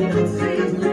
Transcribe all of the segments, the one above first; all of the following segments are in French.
you. can see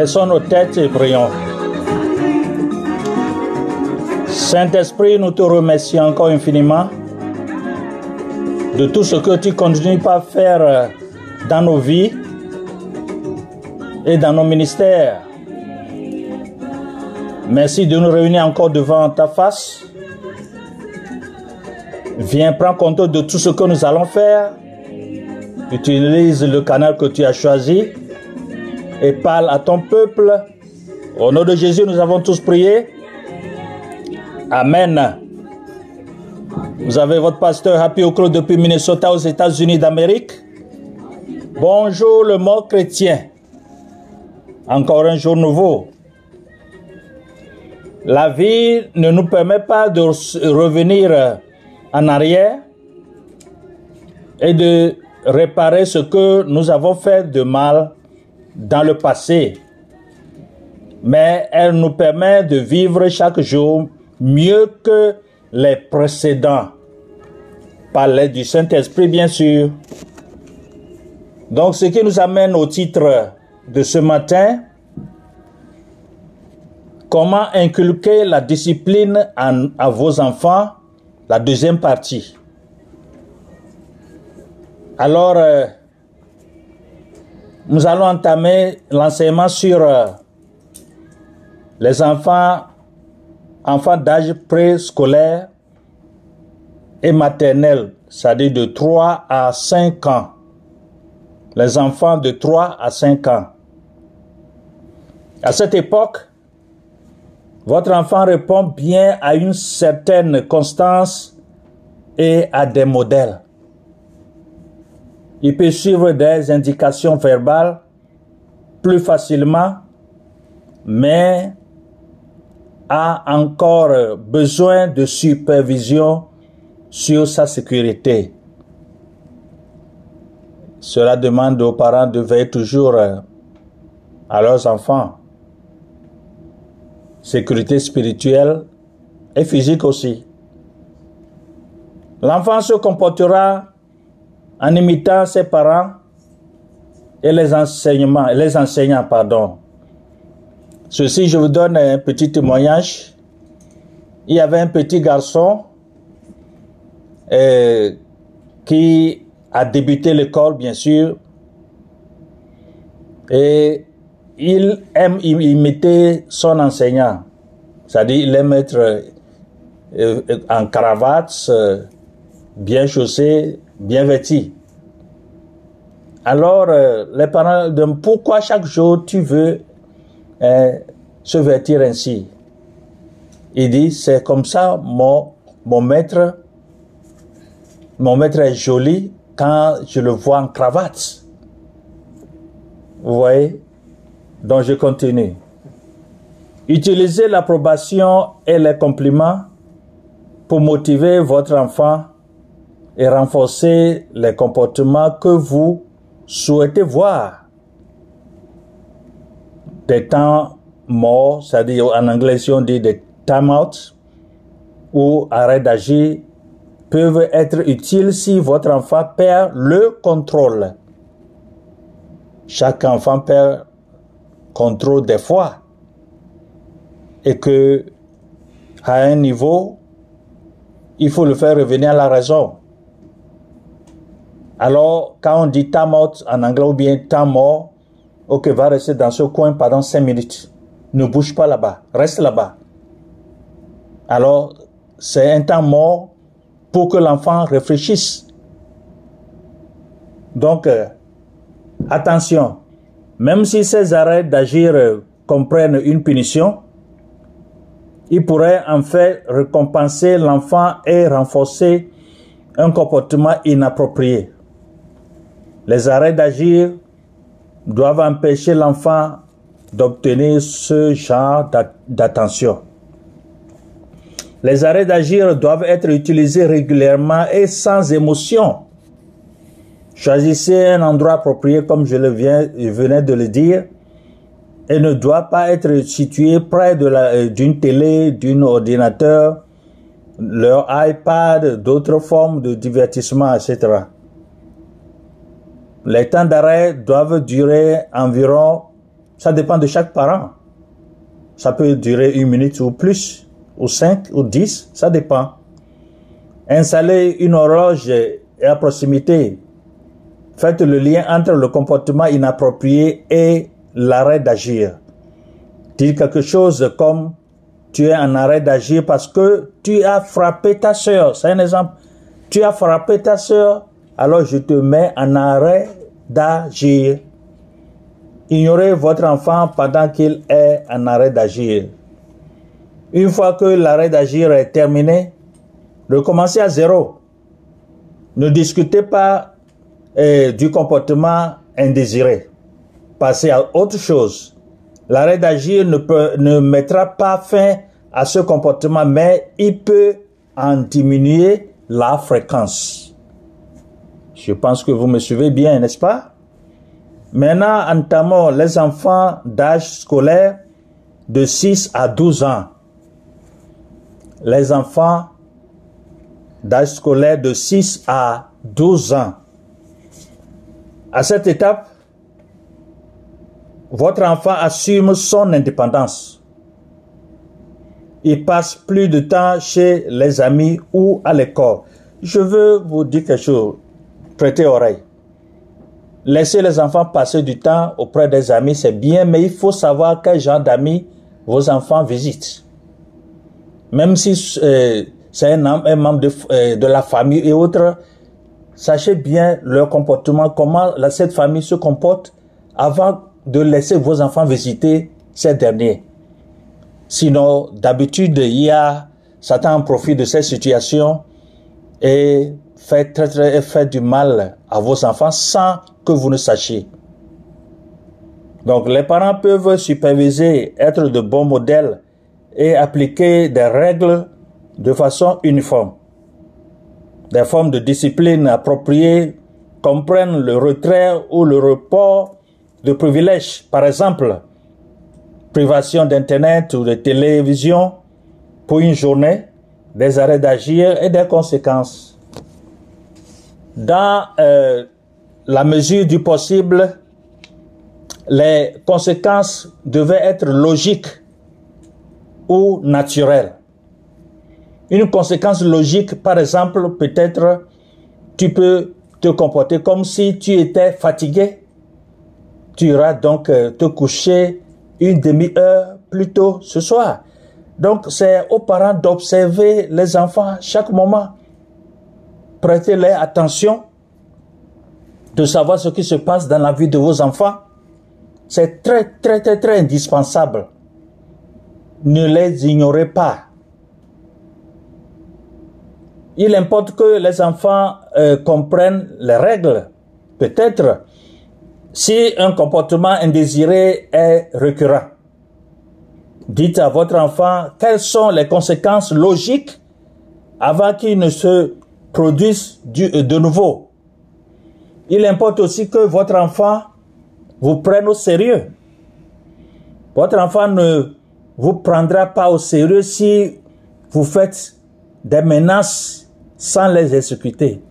Baissons nos têtes et prions. Saint-Esprit, nous te remercions encore infiniment de tout ce que tu continues par faire dans nos vies et dans nos ministères. Merci de nous réunir encore devant ta face. Viens prendre compte de tout ce que nous allons faire. Utilise le canal que tu as choisi et parle à ton peuple. Au nom de Jésus, nous avons tous prié. Amen. Vous avez votre pasteur Happy Oklo depuis Minnesota aux États-Unis d'Amérique. Bonjour le mot chrétien. Encore un jour nouveau. La vie ne nous permet pas de revenir en arrière et de réparer ce que nous avons fait de mal dans le passé. Mais elle nous permet de vivre chaque jour mieux que les précédents. Par l'aide du Saint-Esprit, bien sûr. Donc, ce qui nous amène au titre de ce matin, comment inculquer la discipline à vos enfants, la deuxième partie. Alors, euh, nous allons entamer l'enseignement sur euh, les enfants, enfants d'âge préscolaire et maternel, c'est-à-dire de 3 à 5 ans. Les enfants de 3 à 5 ans. À cette époque, votre enfant répond bien à une certaine constance et à des modèles. Il peut suivre des indications verbales plus facilement, mais a encore besoin de supervision sur sa sécurité. Cela demande aux parents de veiller toujours euh, à leurs enfants. Sécurité spirituelle et physique aussi. L'enfant se comportera en imitant ses parents et les enseignements, les enseignants, pardon. Ceci, je vous donne un petit témoignage. Il y avait un petit garçon euh, qui a débuté l'école, bien sûr, et il aime im- imiter son enseignant. C'est-à-dire, il aime être euh, en cravate, euh, bien chaussé, bien vêti. Alors, euh, les parents demandent pourquoi chaque jour tu veux euh, se vêtir ainsi? Il dit, c'est comme ça, mon, mon maître, mon maître est joli quand je le vois en cravate. Vous voyez? Donc, je continue. Utilisez l'approbation et les compliments pour motiver votre enfant et renforcer les comportements que vous souhaitez voir. Des temps morts, c'est-à-dire en anglais si on dit des time out ou arrêt d'agir peuvent être utiles si votre enfant perd le contrôle. Chaque enfant perd contrôle des fois et que à un niveau, il faut le faire revenir à la raison. Alors, quand on dit time out en anglais ou bien temps mort, ok, va rester dans ce coin pendant 5 minutes. Ne bouge pas là-bas, reste là-bas. Alors, c'est un temps mort pour que l'enfant réfléchisse. Donc, euh, attention, même si ces arrêts d'agir euh, comprennent une punition, il pourrait en fait récompenser l'enfant et renforcer un comportement inapproprié. Les arrêts d'agir doivent empêcher l'enfant d'obtenir ce genre d'attention. Les arrêts d'agir doivent être utilisés régulièrement et sans émotion. Choisissez un endroit approprié comme je, le venais de le dire et ne doit pas être situé près la, d'une télé, d'un ordinateur, leur iPad, d'autres formes de divertissement, etc. Les temps d'arrêt doivent durer environ, ça dépend de chaque parent. Ça peut durer une minute ou plus, ou cinq, ou dix, ça dépend. Installez une horloge à proximité. Faites le lien entre le comportement inapproprié et l'arrêt d'agir. Dites quelque chose comme tu es en arrêt d'agir parce que tu as frappé ta sœur. C'est un exemple. Tu as frappé ta sœur, alors je te mets en arrêt d'agir. Ignorez votre enfant pendant qu'il est en arrêt d'agir. Une fois que l'arrêt d'agir est terminé, recommencez à zéro. Ne discutez pas eh, du comportement indésiré. Passez à autre chose. L'arrêt d'agir ne, mettra pas fin à ce comportement, mais il peut en diminuer la fréquence. Je pense que vous me suivez bien, n'est-ce pas? Maintenant, entamons les enfants d'âge scolaire de 6 à 12 ans. Les enfants d'âge scolaire de 6 à 12 ans. À cette étape, votre enfant assume son indépendance. Il passe plus de temps chez les amis ou à l'école. Je veux vous dire quelque chose. Prêtez oreille. Laissez les enfants passer du temps auprès des amis, c'est bien, mais il faut savoir quel genre d'amis vos enfants visitent. Même si euh, c'est un, membre de, euh, de, la famille et autres, sachez bien leur comportement, comment cette famille se comporte avant de laisser vos enfants visiter ces derniers. Sinon, d'habitude, il y a Satan en de cette situation et très, très, fait du mal à vos enfants sans que vous ne sachiez. Donc, les parents peuvent superviser, être de bons modèles et appliquer des règles de façon uniforme. Des formes de discipline appropriées comprennent le retrait ou le report de privilèges, par exemple, privation d'Internet ou de télévision pour une journée, des arrêts d'agir et des conséquences. Dans euh, la mesure du possible, les conséquences devaient être logiques ou naturelles. Une conséquence logique, par exemple, peut-être, tu peux te comporter comme si tu étais fatigué tu iras donc euh, te coucher une demi-heure plus tôt ce soir. Donc, c'est aux parents d'observer les enfants chaque moment. Prêtez-leur attention de savoir ce qui se passe dans la vie de vos enfants. C'est très, très, très, très indispensable. Ne les ignorez pas. Il importe que les enfants euh, comprennent les règles. Peut-être si un comportement indésiré est récurrent. Dites à votre enfant quelles sont les conséquences logiques avant qu'il ne se produise de nouveau. Il importe aussi que votre enfant vous prenne au sérieux. Votre enfant ne vous prendra pas au sérieux si vous faites des menaces sans les exécuter.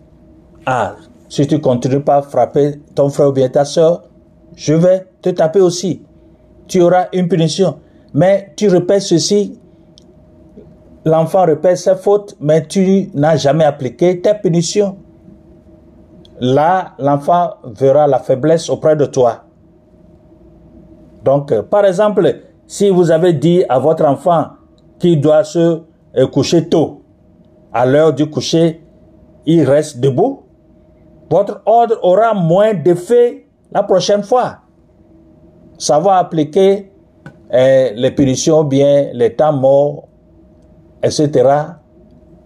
Ah, si tu continues pas à frapper ton frère ou bien ta soeur, je vais te taper aussi. Tu auras une punition. Mais tu répètes ceci, l'enfant répète ses fautes, mais tu n'as jamais appliqué tes punitions. Là, l'enfant verra la faiblesse auprès de toi. Donc, par exemple, si vous avez dit à votre enfant qu'il doit se euh, coucher tôt, à l'heure du coucher, il reste debout, votre ordre aura moins d'effet la prochaine fois. Va appliquer eh, les punitions, bien les temps morts, etc.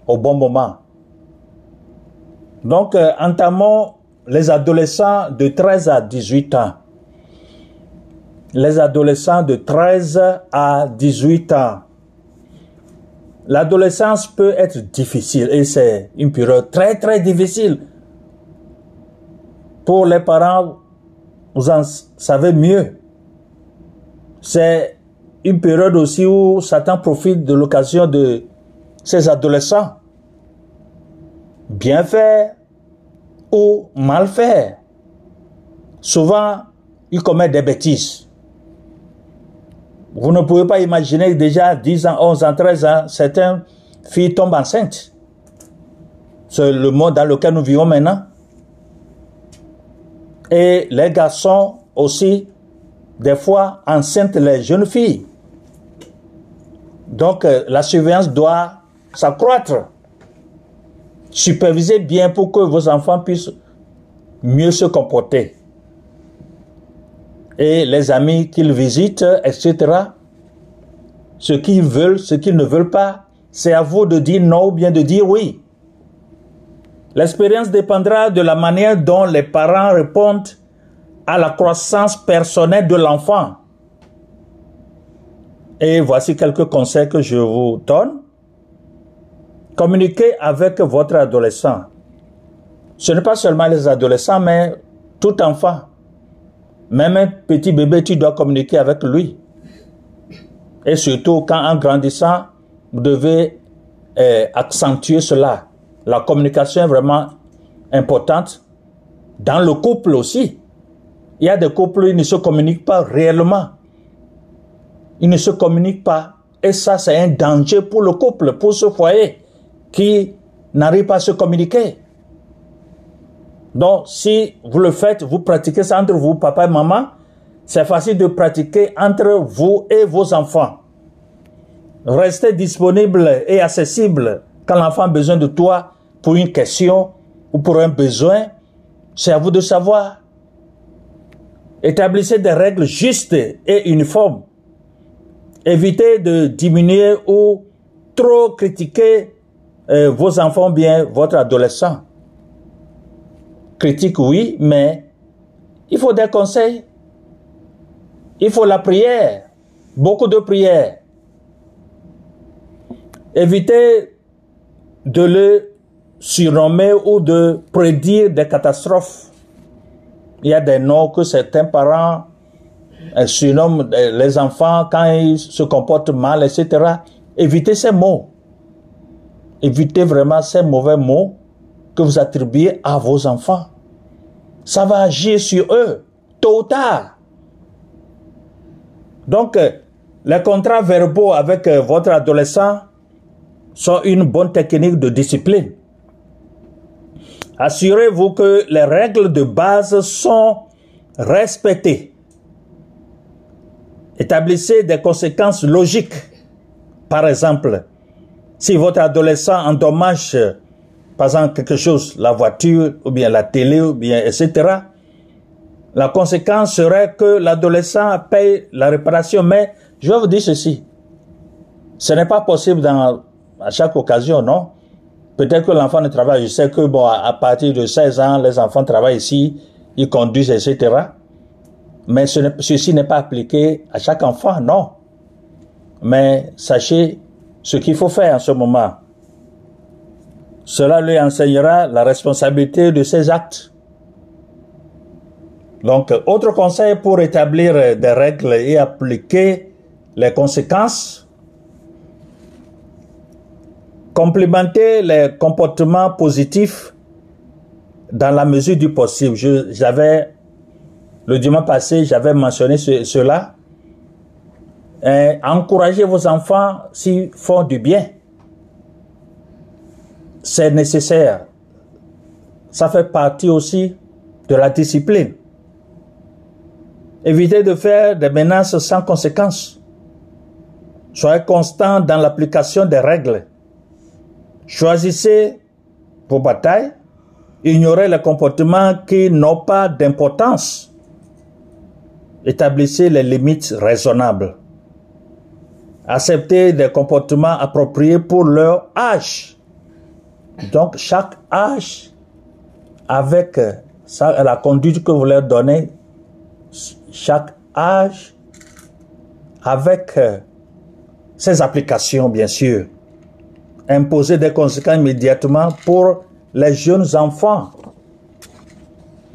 au bon moment. Donc, euh, entamons les adolescents de 13 à 18 ans. Les adolescents de 13 à 18 ans. L'adolescence peut être difficile et c'est une période très très difficile. Pour les parents, vous en savez mieux. C'est une période aussi où Satan profite de l'occasion de ces adolescents. Bien faire ou mal faire. Souvent, ils commettent des bêtises. Vous ne pouvez pas imaginer déjà 10 ans, 11 ans, 13 ans, certaines filles tombent enceintes. C'est le monde dans lequel nous vivons maintenant. Et les garçons aussi, des fois, enceintent les jeunes filles. Donc, euh, la surveillance doit s'accroître. Supervisez bien pour que vos enfants puissent mieux se comporter et les amis qu'ils visitent, etc. Ce qu'ils veulent, ce qu'ils ne veulent pas, c'est à vous de dire non ou bien de dire oui. L'expérience dépendra de la manière dont les parents répondent à la croissance personnelle de l'enfant. Et voici quelques conseils que je vous donne. Communiquez avec votre adolescent. Ce n'est pas seulement les adolescents, mais tout enfant. Même un petit bébé, tu dois communiquer avec lui. Et surtout, quand en grandissant, vous devez eh, accentuer cela. La communication est vraiment importante. Dans le couple aussi. Il y a des couples, ils ne se communiquent pas réellement. Ils ne se communiquent pas. Et ça, c'est un danger pour le couple, pour ce foyer qui n'arrive pas à se communiquer. Donc, si vous le faites, vous pratiquez ça entre vous, papa et maman, c'est facile de pratiquer entre vous et vos enfants. Restez disponible et accessible quand l'enfant a besoin de toi pour une question ou pour un besoin. C'est à vous de savoir. Établissez des règles justes et uniformes. Évitez de diminuer ou trop critiquer euh, vos enfants bien votre adolescent. Critique, oui, mais il faut des conseils. Il faut la prière, beaucoup de prière. Évitez de le surnommer ou de prédire des catastrophes. Il y a des noms que certains parents euh, euh, les enfants quand ils se comportent mal, etc. Évitez ces mots. Évitez vraiment ces mauvais mots que vous attribuez à vos enfants ça va agir sur eux, tôt ou tard. Donc, euh, les contrats verbaux avec votre adolescent sont une bonne technique de discipline. Assurez-vous que les règles de base sont respectées. Établissez des conséquences logiques Par exemple, si votre adolescent endommage, par exemple, quelque chose, la voiture, ou bien la télé, ou bien, etc., la conséquence serait que l'adolescent paye la réparation. Mais je vais vous dire ceci. Ce n'est pas possible dans, à chaque occasion, non? Peut-être que l'enfant ne travaille. Je sais que, bon, à partir de 16 ans, les enfants travaillent ici, ils conduisent, etc. Mais ce ceci n'est pas appliqué à chaque enfant, non. Mais sachez ce qu'il faut faire en ce moment. Cela lui enseignera la responsabilité de ses actes. Donc, autre conseil pour établir des règles et appliquer les conséquences, complémenter les comportements positifs dans la mesure du possible. J'avais, le dimanche passé, j'avais mentionné cela. Et encouragez vos enfants s'ils font du bien. C'est nécessaire. Ça fait partie aussi de la discipline. Évitez de faire des menaces sans conséquences. Soyez constant dans l'application des règles. Choisissez vos batailles. Ignorez les comportements qui n'ont pas d'importance. Établissez les limites raisonnables. Acceptez des comportements appropriés pour leur âge. Donc, chaque âge, avec la conduite que vous leur donnez, chaque âge, avec ses applications, bien sûr imposer des conséquences immédiatement pour les jeunes enfants.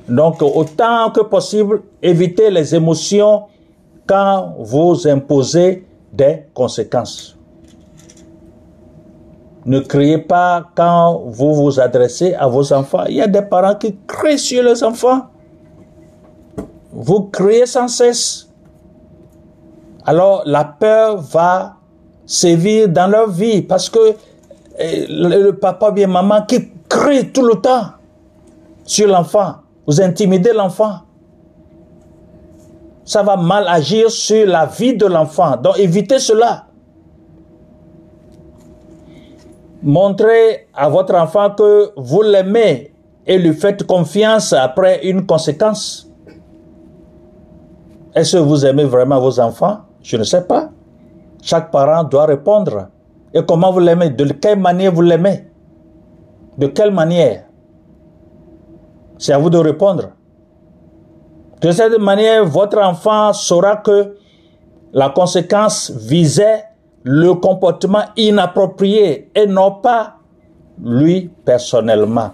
Donc, autant que possible, évitez les émotions quand vous imposez des conséquences. Ne criez pas quand vous vous adressez à vos enfants. Il y a des parents qui crient sur les enfants. Vous criez sans cesse. Alors la peur va sévir dans leur vie parce que le, papa bien maman qui crie tout le temps sur l'enfant. Vous intimidez l'enfant. Ça va mal agir sur la vie de l'enfant. Donc évitez cela. Montrez à votre enfant que vous l'aimez et lui faites confiance après une conséquence. Est-ce que vous aimez vraiment vos enfants? Je ne sais pas. Chaque parent doit répondre. Et comment vous l'aimez? De quelle manière vous l'aimez? De quelle manière? C'est à vous de répondre. De cette manière, votre enfant saura que la conséquence visait le comportement inapproprié et non pas lui personnellement.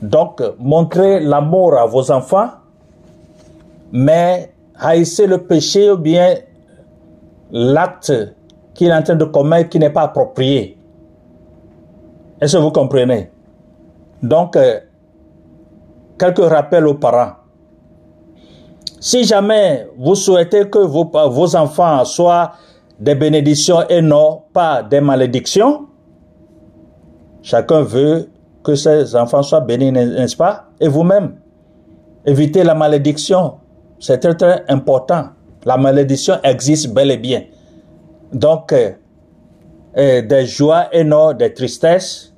Donc, montrez l'amour à vos enfants, mais haïssez le péché ou bien l'acte qu'il est en train de commettre qui n'est pas approprié. Est-ce que vous comprenez? Donc, euh, quelques rappels aux parents. Si jamais vous souhaitez que vos, enfants soient des bénédictions et non pas des malédictions, chacun veut que ses enfants soient bénis, n'est-ce pas? Et vous-même, évitez la malédiction. C'est très très important. La malédiction existe bel et bien. Donc, euh, euh, des joies et non des tristesses,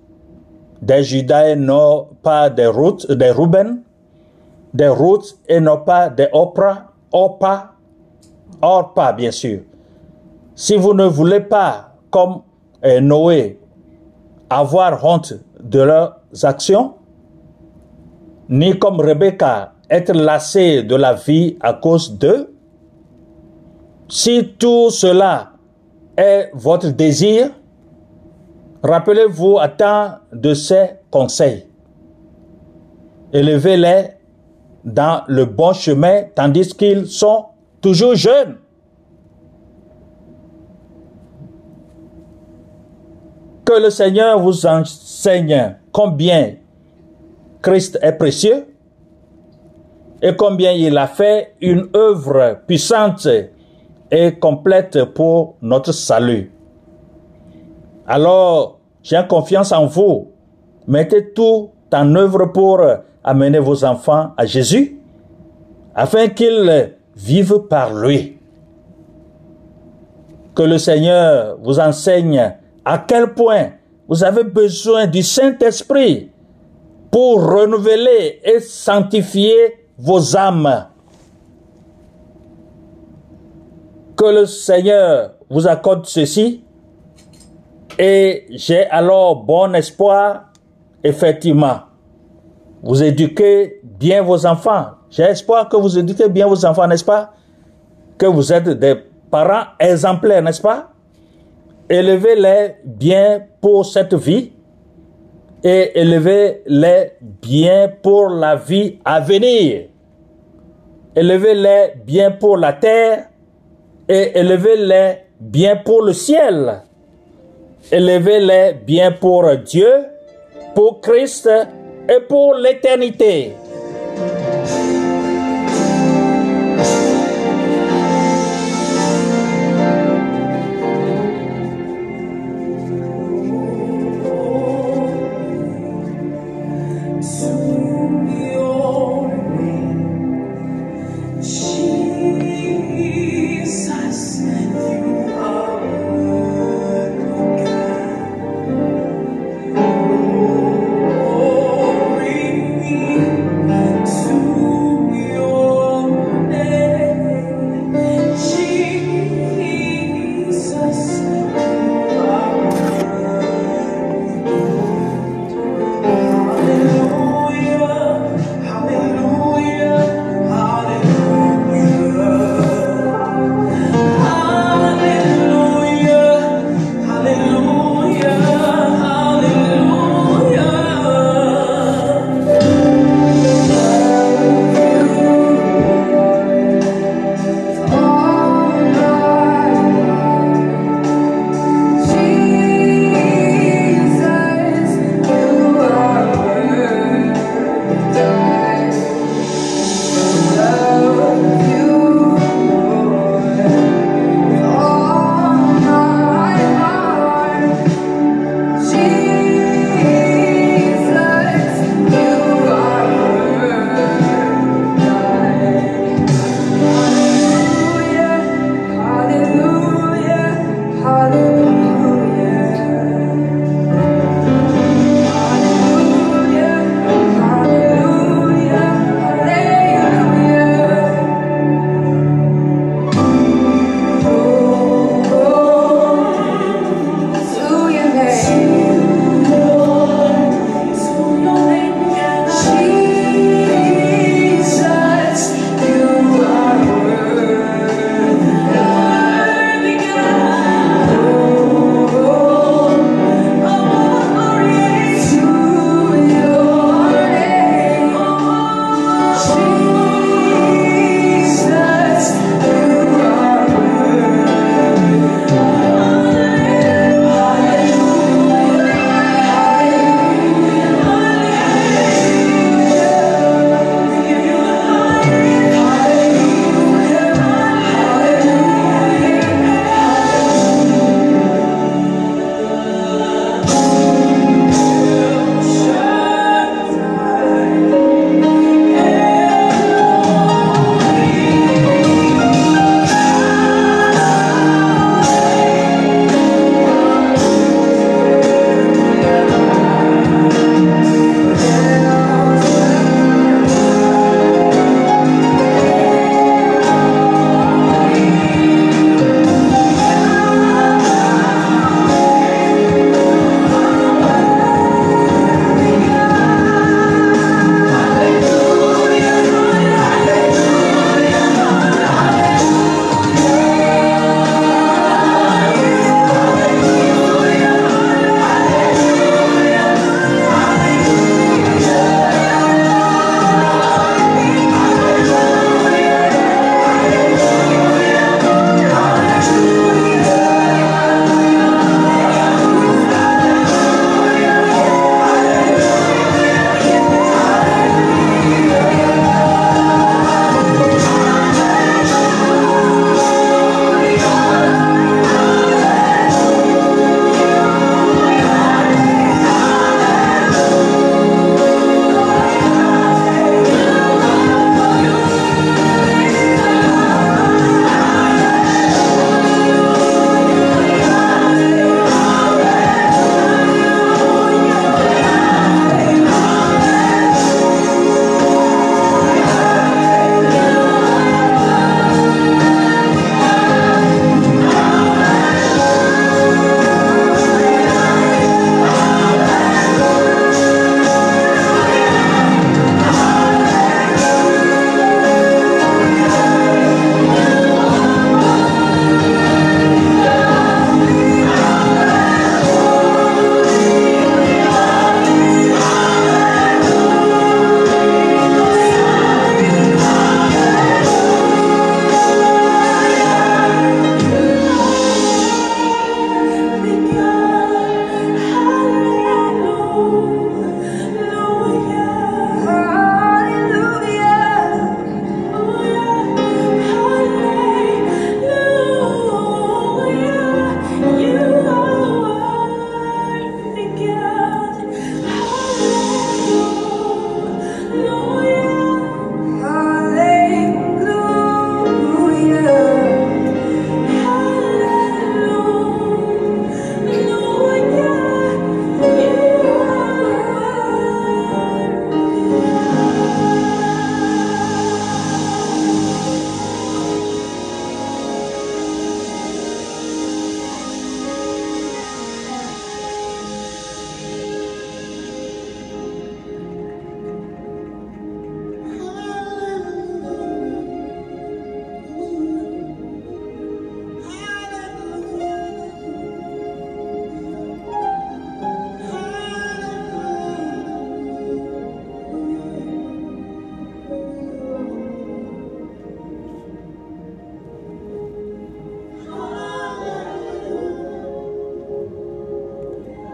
des Judas et non pas des routes, des Ruben, des routes et non pas des Oprah, Opa, Orpa, bien sûr. Si vous ne voulez pas, comme euh, Noé, avoir honte de leurs actions, ni comme Rebecca, être lassé de la vie à cause d'eux, si tout cela est votre désir, rappelez-vous à temps de ces conseils. Élevez-les dans le bon chemin tandis qu'ils sont toujours jeunes. Que le Seigneur vous enseigne combien Christ est précieux et combien il a fait une œuvre puissante et complète pour notre salut. Alors, j'ai confiance en vous. Mettez tout en œuvre pour amener vos enfants à Jésus, afin qu'ils vivent par lui. que le Seigneur vous enseigne à quel point vous avez besoin du Saint-Esprit pour renouveler et sanctifier vos âmes. Que le Seigneur vous accorde ceci et j'ai alors bon espoir, effectivement. Vous éduquez bien vos enfants. J'ai espoir que vous éduquez bien vos enfants, n'est-ce pas? Que vous êtes des parents exemplaires, n'est-ce pas? Élevez-les bien pour cette vie et élevez-les bien pour la vie à venir. Élevez-les bien pour la terre et élevez-les bien pour le ciel. Élevez-les bien pour Dieu, pour Christ et pour l'éternité.